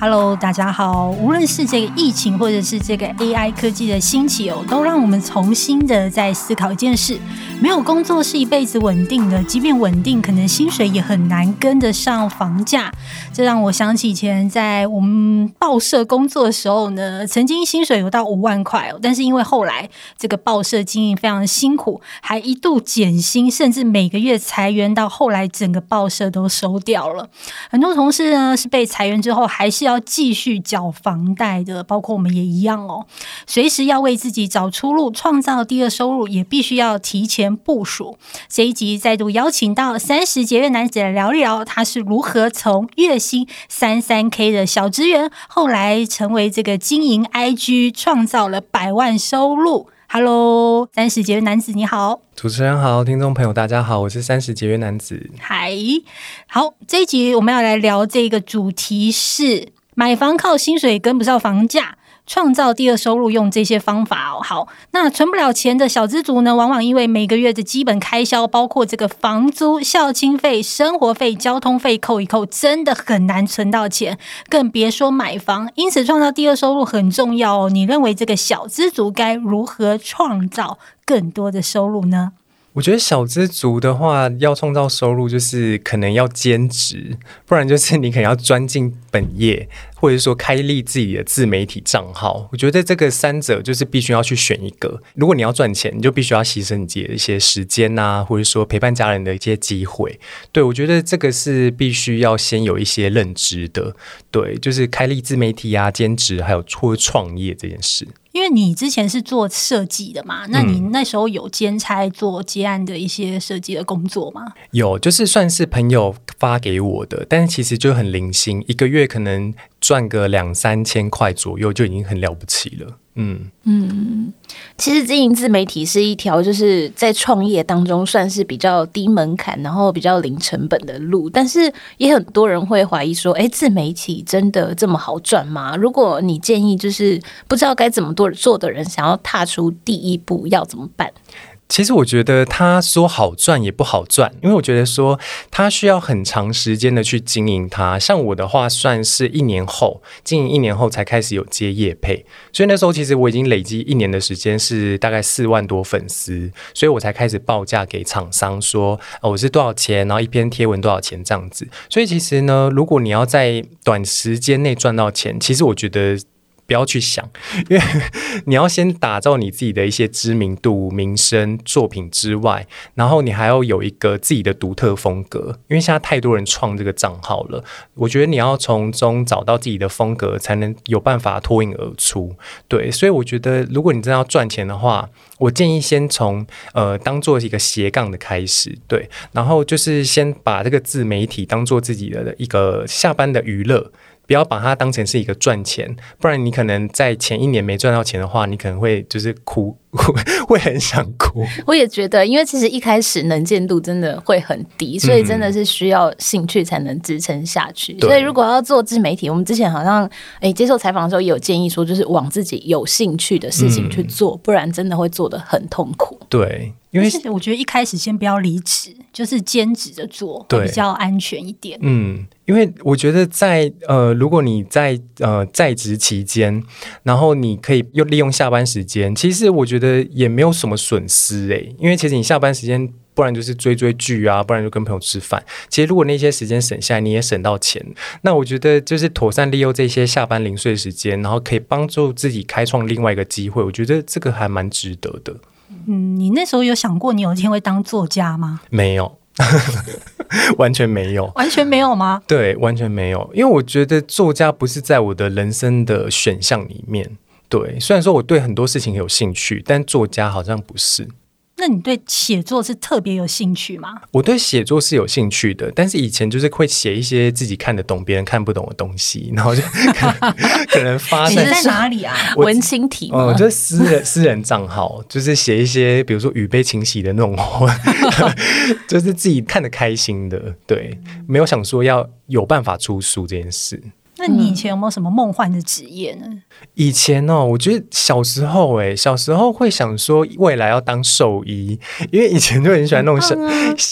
Hello，大家好。无论是这个疫情，或者是这个 AI 科技的兴起哦，都让我们重新的在思考一件事：没有工作是一辈子稳定的，即便稳定，可能薪水也很难跟得上房价。这让我想起以前在我们报社工作的时候呢，曾经薪水有到五万块哦，但是因为后来这个报社经营非常辛苦，还一度减薪，甚至每个月裁员，到后来整个报社都收掉了。很多同事呢是被裁员之后，还是要继续缴房贷的，包括我们也一样哦。随时要为自己找出路，创造第二收入，也必须要提前部署。这一集再度邀请到三十节约男子来聊一聊，他是如何从月薪三三 K 的小职员，后来成为这个经营 IG，创造了百万收入。Hello，三十节约男子你好，主持人好，听众朋友大家好，我是三十节约男子。嗨，好，这一集我们要来聊这个主题是。买房靠薪水跟不上房价，创造第二收入用这些方法哦。好，那存不了钱的小资族呢，往往因为每个月的基本开销，包括这个房租、孝亲费、生活费、交通费扣一扣，真的很难存到钱，更别说买房。因此，创造第二收入很重要哦。你认为这个小资族该如何创造更多的收入呢？我觉得小资族的话，要创造收入，就是可能要兼职，不然就是你可能要钻进本业，或者说开立自己的自媒体账号。我觉得这个三者就是必须要去选一个。如果你要赚钱，你就必须要牺牲你自己的一些时间呐、啊，或者说陪伴家人的一些机会。对，我觉得这个是必须要先有一些认知的。对，就是开立自媒体啊，兼职还有或创业这件事。因为你之前是做设计的嘛，那你那时候有兼差做接案的一些设计的工作吗？有，就是算是朋友发给我的，但是其实就很零星，一个月可能赚个两三千块左右就已经很了不起了。嗯嗯，其实经营自媒体是一条就是在创业当中算是比较低门槛，然后比较零成本的路。但是也很多人会怀疑说，哎，自媒体真的这么好赚吗？如果你建议就是不知道该怎么做做的人，想要踏出第一步，要怎么办？其实我觉得他说好赚也不好赚，因为我觉得说他需要很长时间的去经营它。像我的话，算是一年后经营一年后才开始有接业配，所以那时候其实我已经累积一年的时间是大概四万多粉丝，所以我才开始报价给厂商说，哦，我是多少钱，然后一篇贴文多少钱这样子。所以其实呢，如果你要在短时间内赚到钱，其实我觉得。不要去想，因为 你要先打造你自己的一些知名度、名声、作品之外，然后你还要有一个自己的独特风格。因为现在太多人创这个账号了，我觉得你要从中找到自己的风格，才能有办法脱颖而出。对，所以我觉得，如果你真的要赚钱的话，我建议先从呃当做一个斜杠的开始，对，然后就是先把这个自媒体当做自己的一个下班的娱乐。不要把它当成是一个赚钱，不然你可能在前一年没赚到钱的话，你可能会就是哭，会很想哭。我也觉得，因为其实一开始能见度真的会很低，所以真的是需要兴趣才能支撑下去。嗯、所以如果要做自媒体，我们之前好像诶接受采访的时候也有建议说，就是往自己有兴趣的事情去做，嗯、不然真的会做的很痛苦。对。因为我觉得一开始先不要离职，就是兼职着做，会比较安全一点。嗯，因为我觉得在呃，如果你在呃在职期间，然后你可以又利用下班时间，其实我觉得也没有什么损失诶。因为其实你下班时间，不然就是追追剧啊，不然就跟朋友吃饭。其实如果那些时间省下来，你也省到钱。那我觉得就是妥善利用这些下班零碎时间，然后可以帮助自己开创另外一个机会。我觉得这个还蛮值得的。嗯，你那时候有想过你有一天会当作家吗？没有，完全没有，完全没有吗？对，完全没有，因为我觉得作家不是在我的人生的选项里面。对，虽然说我对很多事情有兴趣，但作家好像不是。那你对写作是特别有兴趣吗？我对写作是有兴趣的，但是以前就是会写一些自己看得懂、别人看不懂的东西，然后就 可能，可能发在哪里啊？文青体吗？嗯，就是私人私人账号，就是写一些比如说语悲情喜的那种话，就是自己看得开心的。对，没有想说要有办法出书这件事。那你以前有没有什么梦幻的职业呢？以前哦，我觉得小时候哎，小时候会想说未来要当兽医，因为以前就很喜欢那种小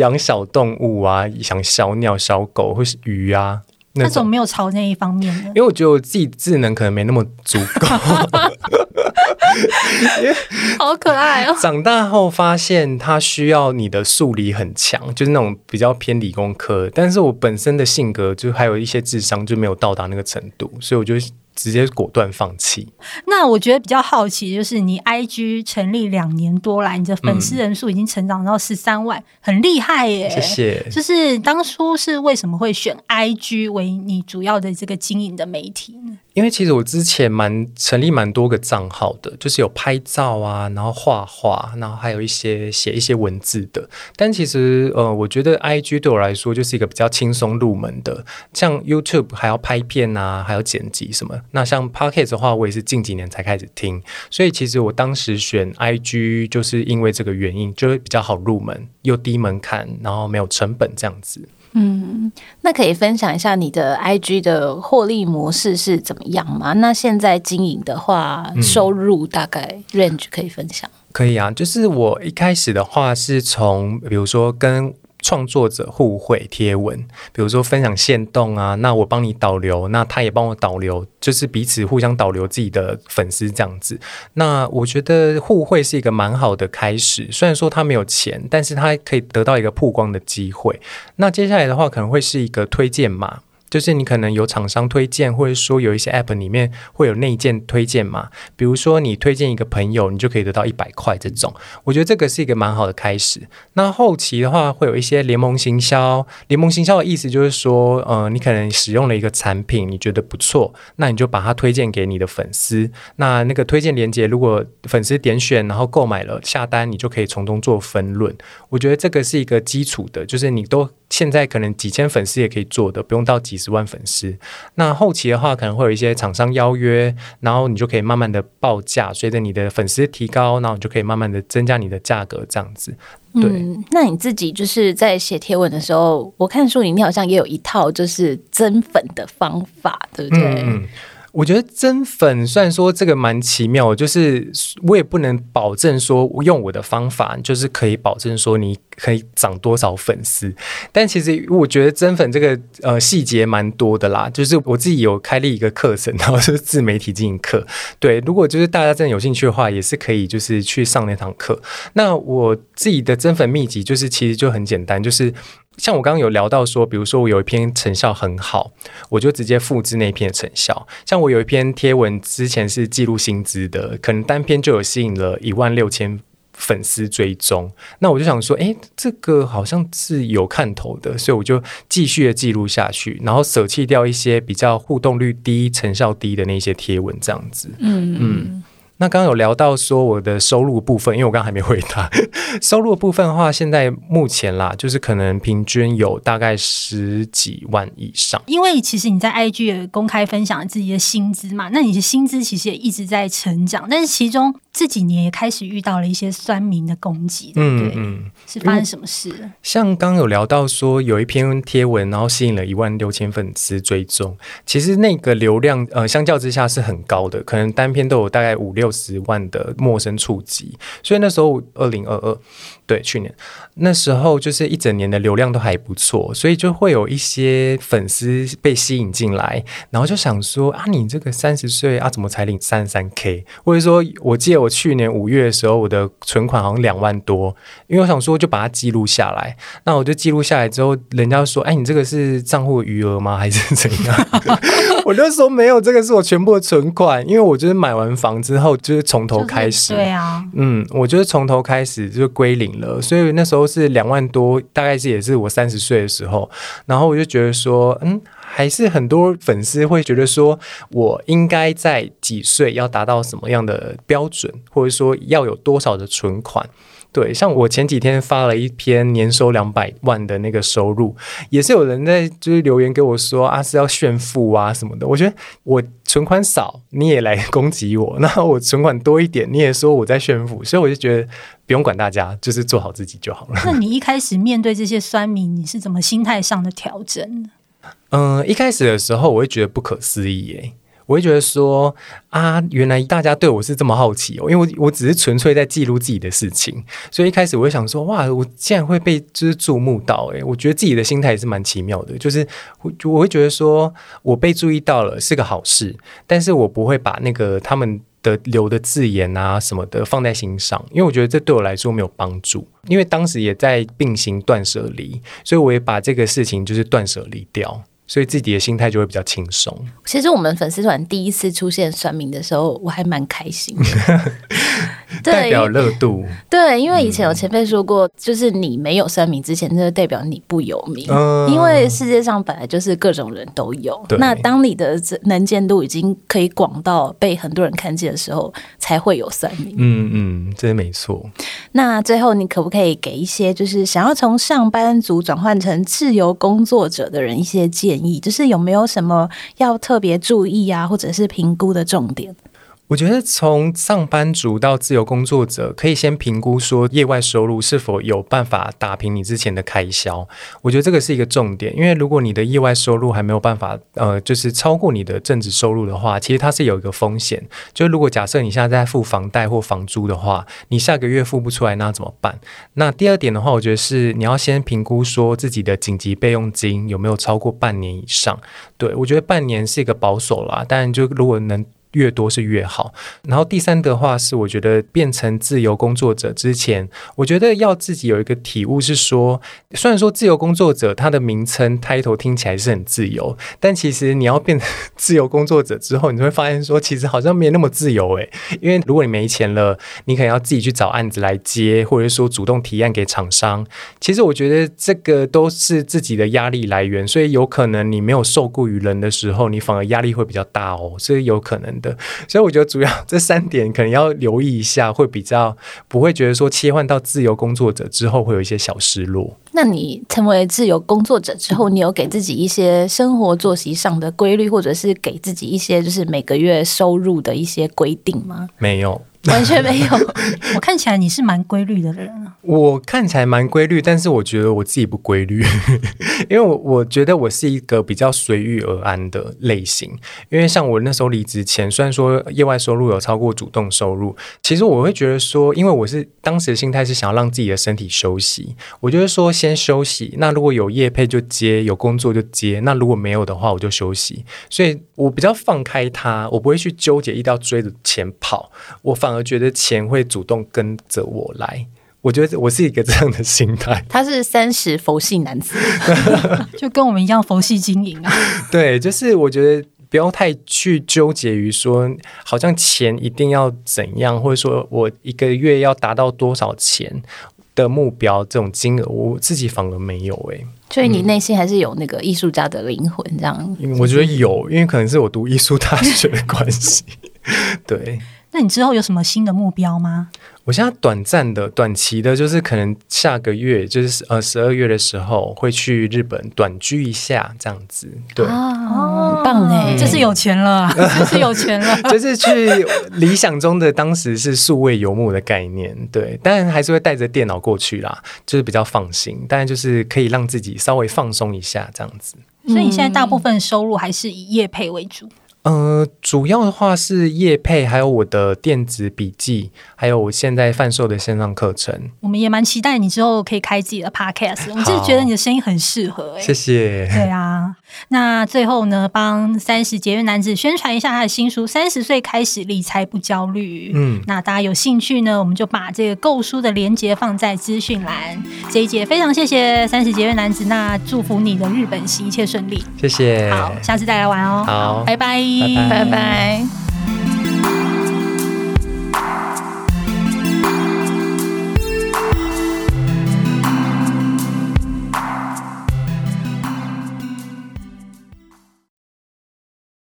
养、啊、小动物啊，养小鸟、小狗或是鱼啊。那种没有朝那一方面的，因为我觉得我自己智能可能没那么足够。好可爱哦！长大后发现它需要你的数理很强，就是那种比较偏理工科。但是我本身的性格就还有一些智商就没有到达那个程度，所以我就。直接果断放弃。那我觉得比较好奇，就是你 IG 成立两年多来，你的粉丝人数已经成长到十三万，嗯、很厉害耶！谢谢。就是当初是为什么会选 IG 为你主要的这个经营的媒体呢？因为其实我之前蛮成立蛮多个账号的，就是有拍照啊，然后画画，然后还有一些写一些文字的。但其实呃，我觉得 IG 对我来说就是一个比较轻松入门的，像 YouTube 还要拍片啊，还要剪辑什么。那像 Podcast 的话，我也是近几年才开始听，所以其实我当时选 IG 就是因为这个原因，就会比较好入门，又低门槛，然后没有成本这样子。嗯，那可以分享一下你的 IG 的获利模式是怎么样吗？那现在经营的话，收入大概 range 可以分享？嗯，可以啊，就是我一开始的话是从，比如说跟。创作者互惠贴文，比如说分享线动啊，那我帮你导流，那他也帮我导流，就是彼此互相导流自己的粉丝这样子。那我觉得互惠是一个蛮好的开始，虽然说他没有钱，但是他可以得到一个曝光的机会。那接下来的话，可能会是一个推荐码。就是你可能有厂商推荐，或者说有一些 App 里面会有内建推荐嘛，比如说你推荐一个朋友，你就可以得到一百块这种。我觉得这个是一个蛮好的开始。那后期的话会有一些联盟行销，联盟行销的意思就是说，呃，你可能使用了一个产品，你觉得不错，那你就把它推荐给你的粉丝。那那个推荐链接，如果粉丝点选然后购买了下单，你就可以从中做分润。我觉得这个是一个基础的，就是你都。现在可能几千粉丝也可以做的，不用到几十万粉丝。那后期的话，可能会有一些厂商邀约，然后你就可以慢慢的报价，随着你的粉丝提高，然后你就可以慢慢的增加你的价格，这样子。对，嗯，那你自己就是在写贴文的时候，我看书里面好像也有一套就是增粉的方法，对不对？嗯我觉得增粉虽然说这个蛮奇妙，就是我也不能保证说用我的方法就是可以保证说你可以涨多少粉丝，但其实我觉得增粉这个呃细节蛮多的啦。就是我自己有开立一个课程，然后是自媒体经营课。对，如果就是大家真的有兴趣的话，也是可以就是去上那堂课。那我自己的增粉秘籍就是其实就很简单，就是。像我刚刚有聊到说，比如说我有一篇成效很好，我就直接复制那篇成效。像我有一篇贴文，之前是记录薪资的，可能单篇就有吸引了一万六千粉丝追踪。那我就想说，诶，这个好像是有看头的，所以我就继续的记录下去，然后舍弃掉一些比较互动率低、成效低的那些贴文，这样子。嗯嗯。那刚刚有聊到说我的收入部分，因为我刚刚还没回答。收入的部分的话，现在目前啦，就是可能平均有大概十几万以上。因为其实你在 IG 也公开分享自己的薪资嘛，那你的薪资其实也一直在成长，但是其中这几年也开始遇到了一些酸民的攻击，对不对？嗯嗯，是发生什么事？像刚刚有聊到说有一篇贴文，然后吸引了一万六千粉丝追踪，其实那个流量呃相较之下是很高的，可能单篇都有大概五六。十万的陌生触及，所以那时候二零二二，对，去年那时候就是一整年的流量都还不错，所以就会有一些粉丝被吸引进来，然后就想说啊，你这个三十岁啊，怎么才领三十三 K？或者说，我记得我去年五月的时候，我的存款好像两万多，因为我想说就把它记录下来，那我就记录下来之后，人家说，哎，你这个是账户余额吗？还是怎样？我就说没有，这个是我全部的存款，因为我就是买完房之后就是从头开始，对啊，嗯，我就是从头开始就是归零所以那时候是两万多，大概是也是我三十岁的时候，然后我就觉得说，嗯，还是很多粉丝会觉得说我应该在几岁要达到什么样的标准，或者说要有多少的存款。对，像我前几天发了一篇年收两百万的那个收入，也是有人在就是留言给我说啊，是要炫富啊什么的。我觉得我存款少，你也来攻击我；那我存款多一点，你也说我在炫富。所以我就觉得不用管大家，就是做好自己就好了。那你一开始面对这些酸民，你是怎么心态上的调整？嗯、一开始的时候我会觉得不可思议耶。我会觉得说啊，原来大家对我是这么好奇哦，因为我我只是纯粹在记录自己的事情，所以一开始我会想说，哇，我竟然会被就是注目到，诶，我觉得自己的心态也是蛮奇妙的，就是我我会觉得说我被注意到了是个好事，但是我不会把那个他们的留的字眼啊什么的放在心上，因为我觉得这对我来说没有帮助，因为当时也在并行断舍离，所以我也把这个事情就是断舍离掉。所以自己的心态就会比较轻松。其实我们粉丝团第一次出现算命的时候，我还蛮开心的。代表热度。对，因为以前有前辈说过，嗯、就是你没有声明之前，那就代表你不有名。嗯、因为世界上本来就是各种人都有。对那当你的能见度已经可以广到被很多人看见的时候，才会有算命。嗯嗯，这没错。那最后，你可不可以给一些就是想要从上班族转换成自由工作者的人一些建议？就是有没有什么要特别注意啊，或者是评估的重点？我觉得从上班族到自由工作者，可以先评估说业外收入是否有办法打平你之前的开销。我觉得这个是一个重点，因为如果你的业外收入还没有办法，呃，就是超过你的正职收入的话，其实它是有一个风险。就如果假设你现在在付房贷或房租的话，你下个月付不出来，那怎么办？那第二点的话，我觉得是你要先评估说自己的紧急备用金有没有超过半年以上。对，我觉得半年是一个保守啦，但就如果能。越多是越好。然后第三的话是，我觉得变成自由工作者之前，我觉得要自己有一个体悟，是说，虽然说自由工作者他的名称 title 听起来是很自由，但其实你要变成自由工作者之后，你会发现说，其实好像没那么自由诶。因为如果你没钱了，你可能要自己去找案子来接，或者说主动提案给厂商。其实我觉得这个都是自己的压力来源，所以有可能你没有受雇于人的时候，你反而压力会比较大哦，所以有可能。的，所以我觉得主要 这三点可能要留意一下，会比较不会觉得说切换到自由工作者之后会有一些小失落。那你成为自由工作者之后，你有给自己一些生活作息上的规律，或者是给自己一些就是每个月收入的一些规定吗？没有。完全没有，我看起来你是蛮规律的人啊。我看起来蛮规律，但是我觉得我自己不规律，因为我我觉得我是一个比较随遇而安的类型。因为像我那时候离职前，虽然说业外收入有超过主动收入，其实我会觉得说，因为我是当时的心态是想要让自己的身体休息，我就是说先休息。那如果有业配就接，有工作就接。那如果没有的话，我就休息。所以我比较放开它，我不会去纠结，一定要追着钱跑。我反而。我觉得钱会主动跟着我来，我觉得我是一个这样的心态。他是三十佛系男子，就跟我们一样佛系经营啊。对，就是我觉得不要太去纠结于说，好像钱一定要怎样，或者说我一个月要达到多少钱的目标，这种金额我自己反而没有哎、欸。所以你内心还是有那个艺术家的灵魂，这样、嗯？我觉得有，因为可能是我读艺术大学的关系。对。那你之后有什么新的目标吗？我现在短暂的、短期的，就是可能下个月，就是呃十二月的时候会去日本短居一下，这样子。对，哦，很棒哎，这是有钱了，这是有钱了，就是去理想中的当时是数位游牧的概念，对，当然还是会带着电脑过去啦，就是比较放心，但就是可以让自己稍微放松一下，这样子。所以你现在大部分收入还是以业配为主。呃，主要的话是业配，还有我的电子笔记，还有我现在贩售的线上课程。我们也蛮期待你之后可以开自己的 podcast，我就是觉得你的声音很适合欸。谢谢。对啊，那最后呢，帮三十节约男子宣传一下他的新书《三十岁开始理财不焦虑》。嗯，那大家有兴趣呢，我们就把这个购书的链接放在资讯栏。这一节非常谢谢三十节约男子，那祝福你的日本行一切顺利。谢谢。好，下次再来玩哦。好，拜拜。